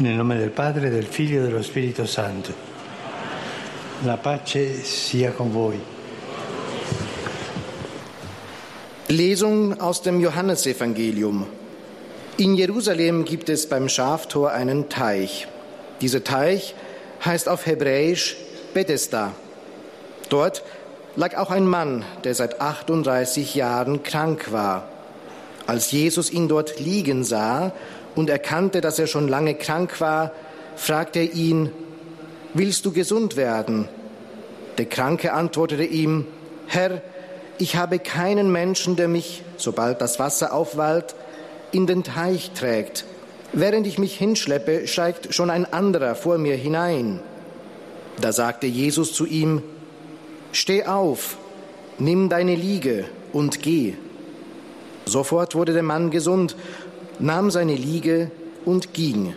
Nel nome del Padre, del Figlio e dello Spirito Santo. La pace sia con voi. Lesung aus dem Johannesevangelium. In Jerusalem gibt es beim Schaftor einen Teich. Dieser Teich heißt auf Hebräisch Bethesda. Dort lag auch ein Mann, der seit 38 Jahren krank war. Als Jesus ihn dort liegen sah und erkannte, dass er schon lange krank war, fragte er ihn, Willst du gesund werden? Der Kranke antwortete ihm, Herr, ich habe keinen Menschen, der mich, sobald das Wasser aufwallt, in den Teich trägt. Während ich mich hinschleppe, steigt schon ein anderer vor mir hinein. Da sagte Jesus zu ihm, Steh auf, nimm deine Liege und geh. Sofort wurde der Mann gesund, nahm seine Liege und ging.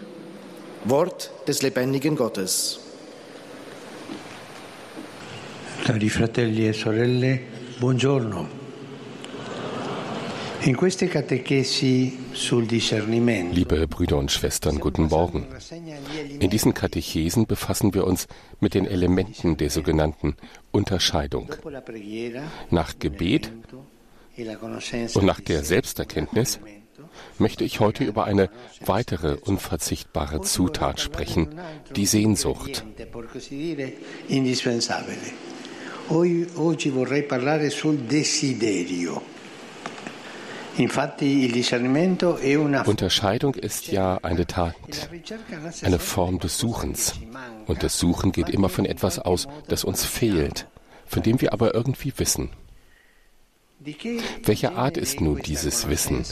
Wort des lebendigen Gottes. Cari fratelli e sorelle, buongiorno. In queste catechesi sul discernimento Liebe Brüder und Schwestern, guten Morgen. In diesen Katechesen befassen wir uns mit den Elementen der sogenannten Unterscheidung. Nach Gebet und nach der Selbsterkenntnis möchte ich heute über eine weitere unverzichtbare Zutat sprechen, die Sehnsucht. Oggi vorrei parlare sul desiderio. Unterscheidung ist ja eine Tat, eine Form des Suchens. Und das Suchen geht immer von etwas aus, das uns fehlt, von dem wir aber irgendwie wissen. Welche Art ist nun dieses Wissen?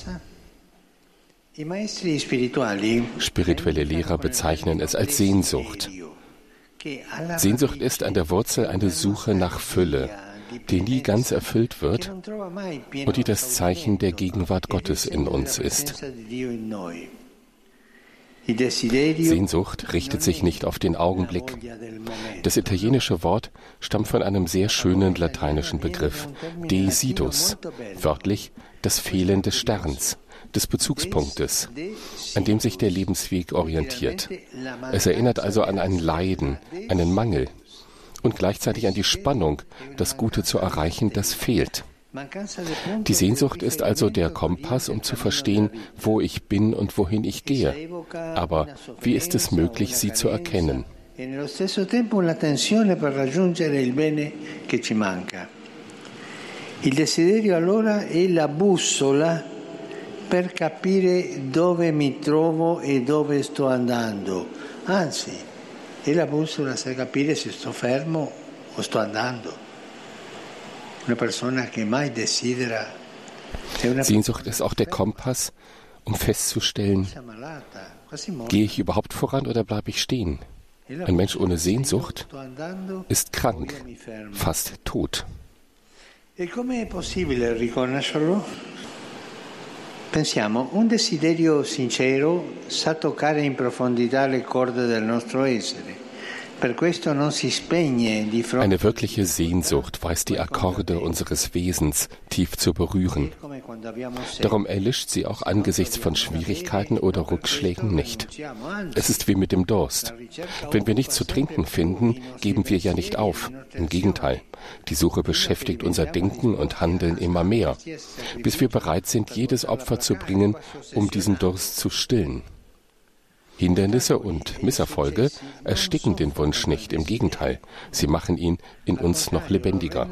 Spirituelle Lehrer bezeichnen es als Sehnsucht. Sehnsucht ist an der Wurzel eine Suche nach Fülle, die nie ganz erfüllt wird und die das Zeichen der Gegenwart Gottes in uns ist. Sehnsucht richtet sich nicht auf den Augenblick. Das italienische Wort stammt von einem sehr schönen lateinischen Begriff, desidus, wörtlich das Fehlen des Sterns, des Bezugspunktes, an dem sich der Lebensweg orientiert. Es erinnert also an ein Leiden, einen Mangel, und gleichzeitig an die Spannung, das Gute zu erreichen, das fehlt. Die Sehnsucht ist also der Kompass, um zu verstehen, wo ich bin und wohin ich gehe. Aber wie ist es möglich, sie zu erkennen? Il desiderio allora è la bussola per capire dove mi trovo e dove sto andando. Anzi, e la bussola sa capire se sto fermo o sto andando. Una persona che mai desidera Sehnsucht ist auch der Kompass, um festzustellen, gehe ich überhaupt voran oder bleibe ich stehen? Ein Mensch ohne Sehnsucht ist krank, fast tot. E come è possibile riconoscerlo? Pensiamo, un desiderio sincero sa toccare in profondità le corde del nostro essere. Eine wirkliche Sehnsucht weiß die Akkorde unseres Wesens tief zu berühren. Darum erlischt sie auch angesichts von Schwierigkeiten oder Rückschlägen nicht. Es ist wie mit dem Durst. Wenn wir nichts zu trinken finden, geben wir ja nicht auf. Im Gegenteil, die Suche beschäftigt unser Denken und Handeln immer mehr, bis wir bereit sind, jedes Opfer zu bringen, um diesen Durst zu stillen. Hindernisse und Misserfolge ersticken den Wunsch nicht, im Gegenteil, sie machen ihn in uns noch lebendiger.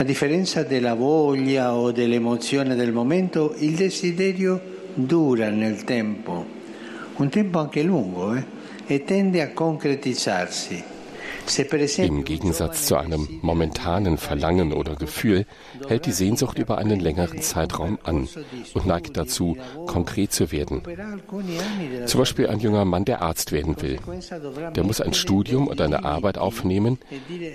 A differenza della voglia o dell'emozione del momento, il desiderio dura nel tempo, un tempo anche lungo, eh? e tende a concretizzarsi. Im Gegensatz zu einem momentanen Verlangen oder Gefühl hält die Sehnsucht über einen längeren Zeitraum an und neigt dazu, konkret zu werden. Zum Beispiel ein junger Mann, der Arzt werden will. Der muss ein Studium oder eine Arbeit aufnehmen,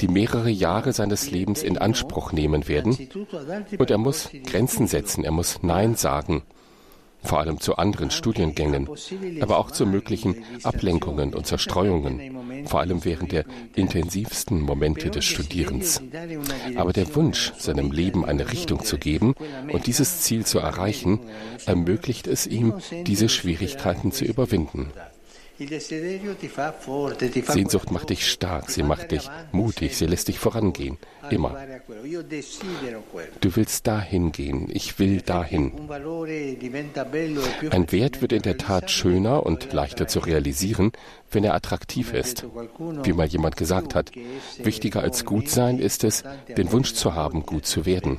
die mehrere Jahre seines Lebens in Anspruch nehmen werden. Und er muss Grenzen setzen, er muss Nein sagen. Vor allem zu anderen Studiengängen, aber auch zu möglichen Ablenkungen und Zerstreuungen, vor allem während der intensivsten Momente des Studierens. Aber der Wunsch, seinem Leben eine Richtung zu geben und dieses Ziel zu erreichen, ermöglicht es ihm, diese Schwierigkeiten zu überwinden. Sehnsucht macht dich stark, sie macht dich mutig, sie lässt dich vorangehen, immer. Du willst dahin gehen, ich will dahin. Ein Wert wird in der Tat schöner und leichter zu realisieren, wenn er attraktiv ist. Wie mal jemand gesagt hat, wichtiger als gut sein ist es, den Wunsch zu haben, gut zu werden.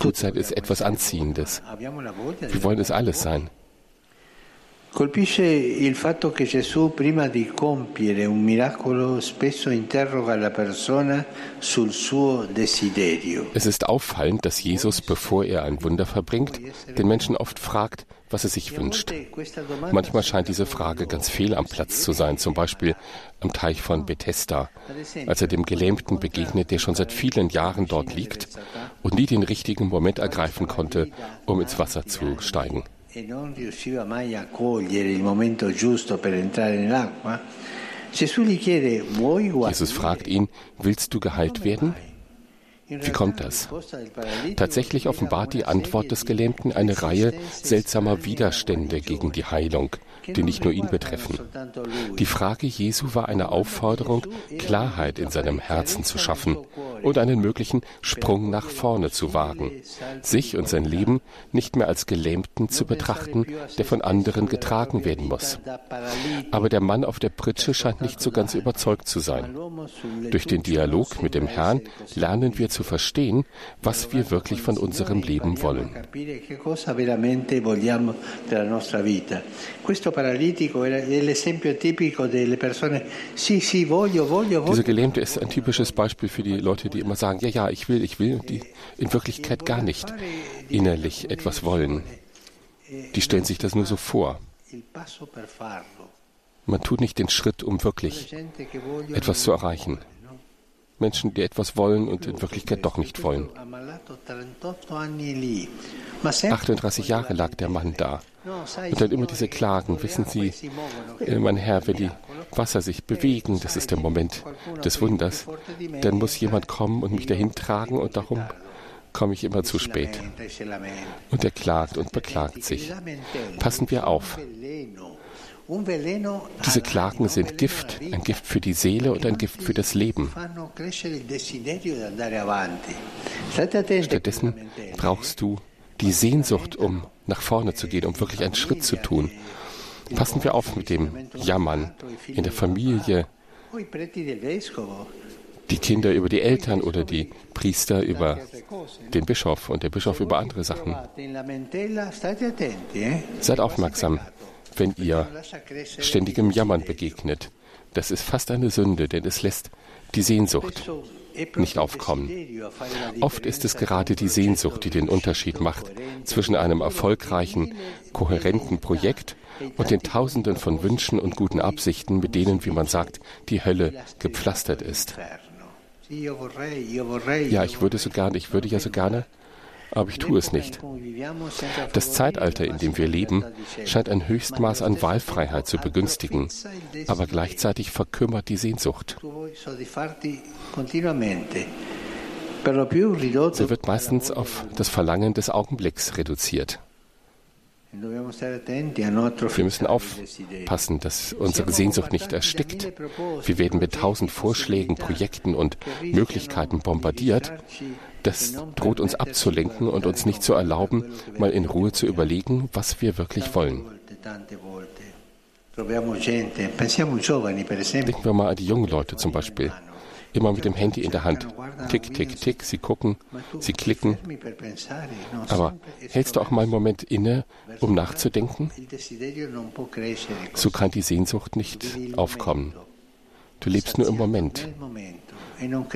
Gutsein ist etwas Anziehendes. Wir wollen es alles sein. Colpisce il fatto che Gesù prima di compiere un miracolo spesso interroga la persona sul suo desiderio. Es ist auffallend, dass Jesus, bevor er ein Wunder verbringt, den Menschen oft fragt, was er sich wünscht. Manchmal scheint diese Frage ganz fehl am Platz zu sein, zum Beispiel am Teich von Bethesda, als er dem Gelähmten begegnet, der schon seit vielen Jahren dort liegt und nie den richtigen Moment ergreifen konnte, um ins Wasser zu steigen e non riusciva mai a cogliere il momento giusto per entrare nell'acqua, Jesus fragt ihn, willst du geheilt werden? Wie kommt das? Tatsächlich offenbart die Antwort des Gelähmten eine Reihe seltsamer Widerstände gegen die Heilung, die nicht nur ihn betreffen. Die Frage Jesu war eine Aufforderung, Klarheit in seinem Herzen zu schaffen und einen möglichen Sprung nach vorne zu wagen, sich und sein Leben nicht mehr als Gelähmten zu betrachten, der von anderen getragen werden muss. Aber der Mann auf der Pritsche scheint nicht so ganz überzeugt zu sein. Durch den Dialog mit dem Herrn lernen wir zu verstehen, was wir wirklich von unserem Leben wollen. Dieser Gelähmte ist ein typisches Beispiel für die Leute, die immer sagen, ja, ja, ich will, ich will, und die in Wirklichkeit gar nicht innerlich etwas wollen. Die stellen sich das nur so vor. Man tut nicht den Schritt, um wirklich etwas zu erreichen. Menschen, die etwas wollen und in Wirklichkeit doch nicht wollen. 38 Jahre lag der Mann da. Und dann immer diese Klagen, wissen Sie, äh, mein Herr, wenn die Wasser sich bewegen, das ist der Moment des Wunders, dann muss jemand kommen und mich dahin tragen und darum komme ich immer zu spät. Und er klagt und beklagt sich. Passen wir auf. Diese Klagen sind Gift, ein Gift für die Seele und ein Gift für das Leben. Stattdessen brauchst du die Sehnsucht, um nach vorne zu gehen, um wirklich einen Schritt zu tun. Passen wir auf mit dem Jammern in der Familie, die Kinder über die Eltern oder die Priester über den Bischof und der Bischof über andere Sachen. Seid aufmerksam, wenn ihr ständigem Jammern begegnet. Das ist fast eine Sünde, denn es lässt die Sehnsucht nicht aufkommen. Oft ist es gerade die Sehnsucht, die den Unterschied macht zwischen einem erfolgreichen, kohärenten Projekt und den Tausenden von Wünschen und guten Absichten, mit denen, wie man sagt, die Hölle gepflastert ist. Ja, ich würde so gerne, ich würde ja so gerne, aber ich tue es nicht. Das Zeitalter, in dem wir leben, scheint ein Höchstmaß an Wahlfreiheit zu begünstigen, aber gleichzeitig verkümmert die Sehnsucht. Sie wird meistens auf das Verlangen des Augenblicks reduziert. Wir müssen aufpassen, dass unsere Sehnsucht nicht erstickt. Wir werden mit tausend Vorschlägen, Projekten und Möglichkeiten bombardiert. Das droht uns abzulenken und uns nicht zu erlauben, mal in Ruhe zu überlegen, was wir wirklich wollen. Denken wir mal an die jungen Leute zum Beispiel immer mit dem Handy in der Hand. Tick, tick, tick, sie gucken, sie klicken. Aber hältst du auch mal einen Moment inne, um nachzudenken? So kann die Sehnsucht nicht aufkommen. Du lebst nur im Moment,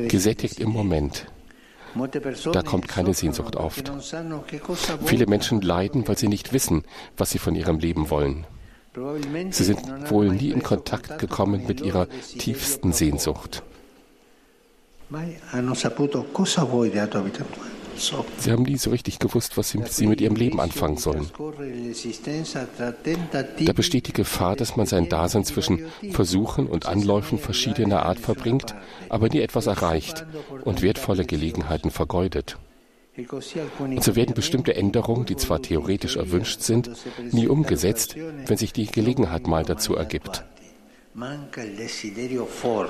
gesättigt im Moment. Da kommt keine Sehnsucht auf. Viele Menschen leiden, weil sie nicht wissen, was sie von ihrem Leben wollen. Sie sind wohl nie in Kontakt gekommen mit ihrer tiefsten Sehnsucht. Sie haben nie so richtig gewusst, was sie mit ihrem Leben anfangen sollen. Da besteht die Gefahr, dass man sein Dasein zwischen Versuchen und Anläufen verschiedener Art verbringt, aber nie etwas erreicht und wertvolle Gelegenheiten vergeudet. Und so werden bestimmte Änderungen, die zwar theoretisch erwünscht sind, nie umgesetzt, wenn sich die Gelegenheit mal dazu ergibt.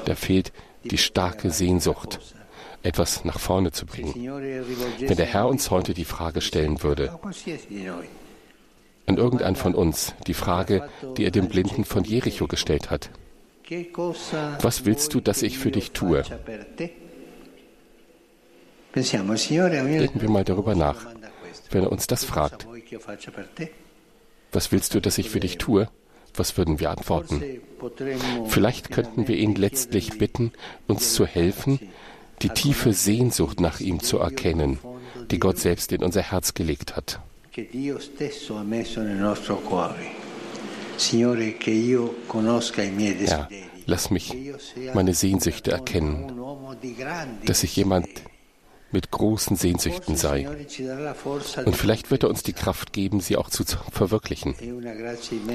Da fehlt die starke Sehnsucht, etwas nach vorne zu bringen. Wenn der Herr uns heute die Frage stellen würde, an irgendeinen von uns, die Frage, die er dem Blinden von Jericho gestellt hat, was willst du, dass ich für dich tue? Denken wir mal darüber nach, wenn er uns das fragt. Was willst du, dass ich für dich tue? Was würden wir antworten? Vielleicht könnten wir ihn letztlich bitten, uns zu helfen, die tiefe Sehnsucht nach ihm zu erkennen, die Gott selbst in unser Herz gelegt hat. Herr, lass mich meine Sehnsüchte erkennen, dass ich jemand mit großen Sehnsüchten sei. Und vielleicht wird er uns die Kraft geben, sie auch zu verwirklichen.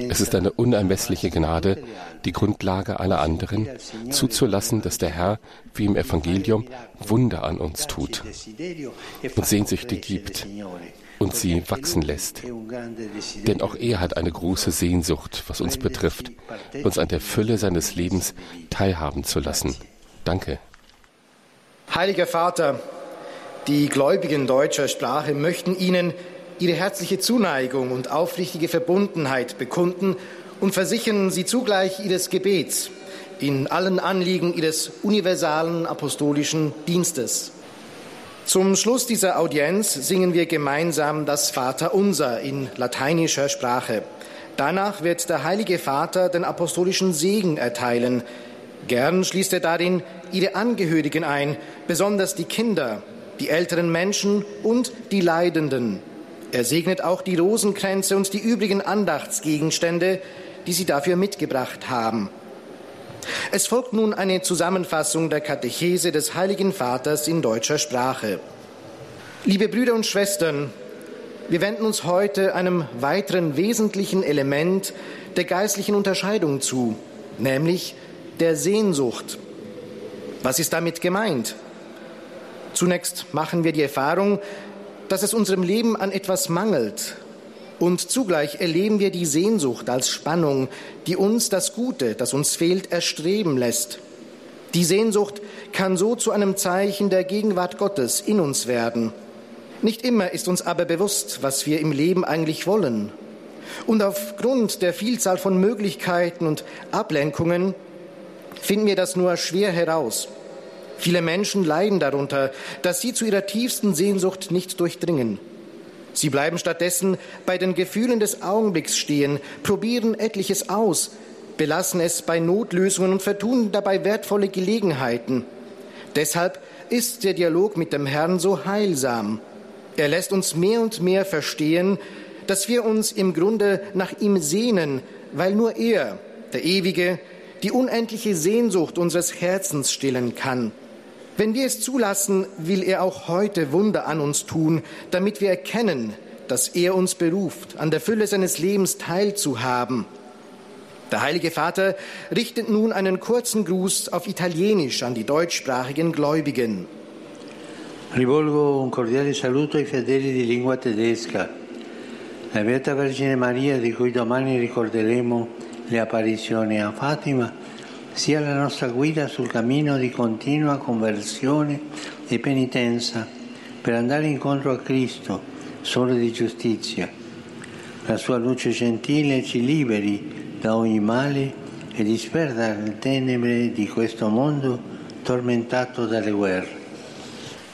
Es ist eine unermessliche Gnade, die Grundlage aller anderen, zuzulassen, dass der Herr, wie im Evangelium, Wunder an uns tut und Sehnsüchte gibt und sie wachsen lässt. Denn auch er hat eine große Sehnsucht, was uns betrifft, uns an der Fülle seines Lebens teilhaben zu lassen. Danke. Heiliger Vater, die Gläubigen deutscher Sprache möchten Ihnen ihre herzliche Zuneigung und aufrichtige Verbundenheit bekunden und versichern Sie zugleich Ihres Gebets in allen Anliegen Ihres universalen apostolischen Dienstes. Zum Schluss dieser Audienz singen wir gemeinsam das Vaterunser in lateinischer Sprache. Danach wird der Heilige Vater den apostolischen Segen erteilen. Gern schließt er darin ihre Angehörigen ein, besonders die Kinder, die älteren Menschen und die Leidenden. Er segnet auch die Rosenkränze und die übrigen Andachtsgegenstände, die sie dafür mitgebracht haben. Es folgt nun eine Zusammenfassung der Katechese des Heiligen Vaters in deutscher Sprache. Liebe Brüder und Schwestern, wir wenden uns heute einem weiteren wesentlichen Element der geistlichen Unterscheidung zu, nämlich der Sehnsucht. Was ist damit gemeint? Zunächst machen wir die Erfahrung, dass es unserem Leben an etwas mangelt. Und zugleich erleben wir die Sehnsucht als Spannung, die uns das Gute, das uns fehlt, erstreben lässt. Die Sehnsucht kann so zu einem Zeichen der Gegenwart Gottes in uns werden. Nicht immer ist uns aber bewusst, was wir im Leben eigentlich wollen. Und aufgrund der Vielzahl von Möglichkeiten und Ablenkungen finden wir das nur schwer heraus. Viele Menschen leiden darunter, dass sie zu ihrer tiefsten Sehnsucht nicht durchdringen. Sie bleiben stattdessen bei den Gefühlen des Augenblicks stehen, probieren etliches aus, belassen es bei Notlösungen und vertun dabei wertvolle Gelegenheiten. Deshalb ist der Dialog mit dem Herrn so heilsam. Er lässt uns mehr und mehr verstehen, dass wir uns im Grunde nach ihm sehnen, weil nur er, der Ewige, die unendliche Sehnsucht unseres Herzens stillen kann. Wenn wir es zulassen, will er auch heute Wunder an uns tun, damit wir erkennen, dass er uns beruft, an der Fülle seines Lebens teilzuhaben. Der Heilige Vater richtet nun einen kurzen Gruß auf Italienisch an die deutschsprachigen Gläubigen. Rivolgo un cordiale saluto ai fedeli di lingua tedesca. La Beata Vergine Maria, di cui domani ricorderemo le apparizioni a Fatima, sia la nostra guida sul cammino di continua conversione e penitenza per andare incontro a Cristo, sole di giustizia. La sua luce gentile ci liberi da ogni male e disperda le tenebre di questo mondo tormentato dalle guerre.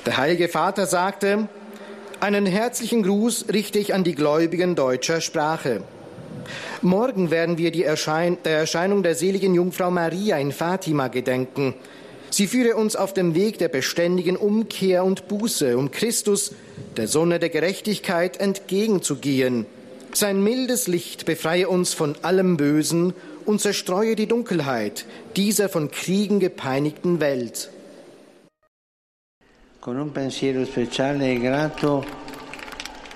Der Heilige Vater sagte, einen herzlichen Gruß richte ich an die Gläubigen deutscher Sprache. Morgen werden wir Erschein der Erscheinung der seligen Jungfrau Maria in Fatima gedenken. Sie führe uns auf dem Weg der beständigen Umkehr und Buße, um Christus, der Sonne der Gerechtigkeit, entgegenzugehen. Sein mildes Licht befreie uns von allem Bösen und zerstreue die Dunkelheit dieser von Kriegen gepeinigten Welt. con un pensiero speciale e grato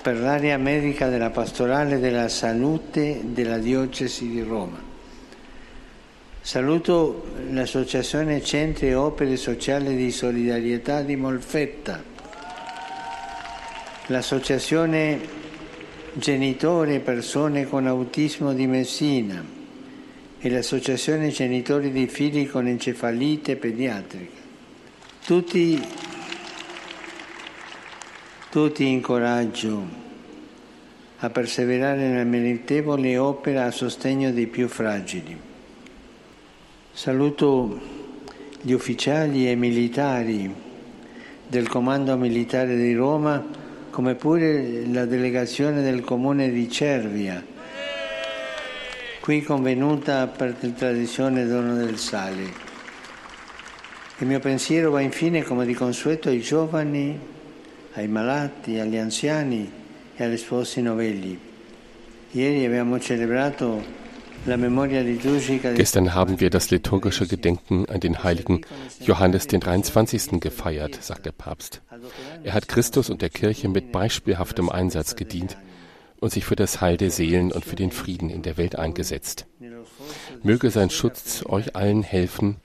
per l'area medica della pastorale della salute della diocesi di Roma. Saluto l'Associazione Centri e Opere Sociali di Solidarietà di Molfetta, l'Associazione Genitori e Persone con Autismo di Messina e l'Associazione Genitori di Figli con Encefalite Pediatrica. Tutti, tutti incoraggio a perseverare nella meritevole opera a sostegno dei più fragili. Saluto gli ufficiali e militari del Comando Militare di Roma, come pure la delegazione del Comune di Cervia, qui convenuta per tradizione dono del sale. Il mio pensiero va infine, come di consueto, ai giovani, ai malati, agli anziani e agli sposi novelli. Ieri abbiamo celebrato Gestern haben wir das liturgische Gedenken an den heiligen Johannes den 23. gefeiert, sagt der Papst. Er hat Christus und der Kirche mit beispielhaftem Einsatz gedient und sich für das Heil der Seelen und für den Frieden in der Welt eingesetzt. Möge sein Schutz euch allen helfen,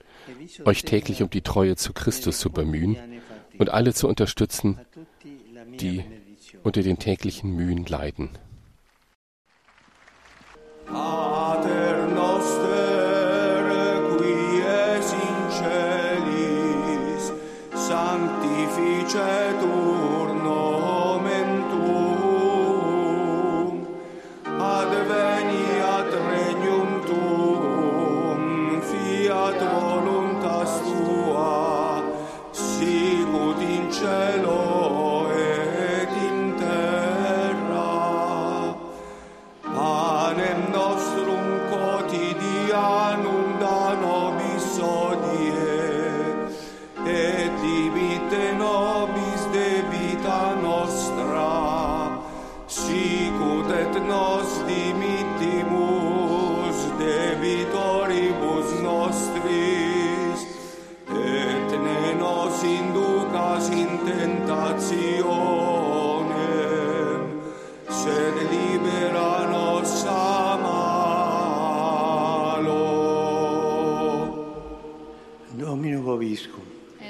euch täglich um die Treue zu Christus zu bemühen und alle zu unterstützen, die unter den täglichen Mühen leiden. Pater noster, in celis, sanctificetur nomen tuum, adveniat regnum fiat voluntas tua, sicut in cielo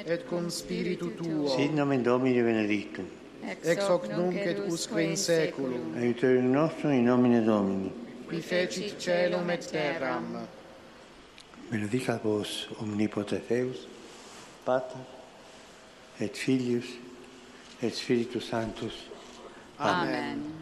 et cum spiritu tuo. Sit nomen Domini benedictum. Ex hoc nunc et usque in saeculum. Aiuterium nostrum in nomine Domini. Qui fecit celum et terram. Benedicat vos omnipotens Deus, Pater et Filius et Spiritus Sanctus. Amen. Amen.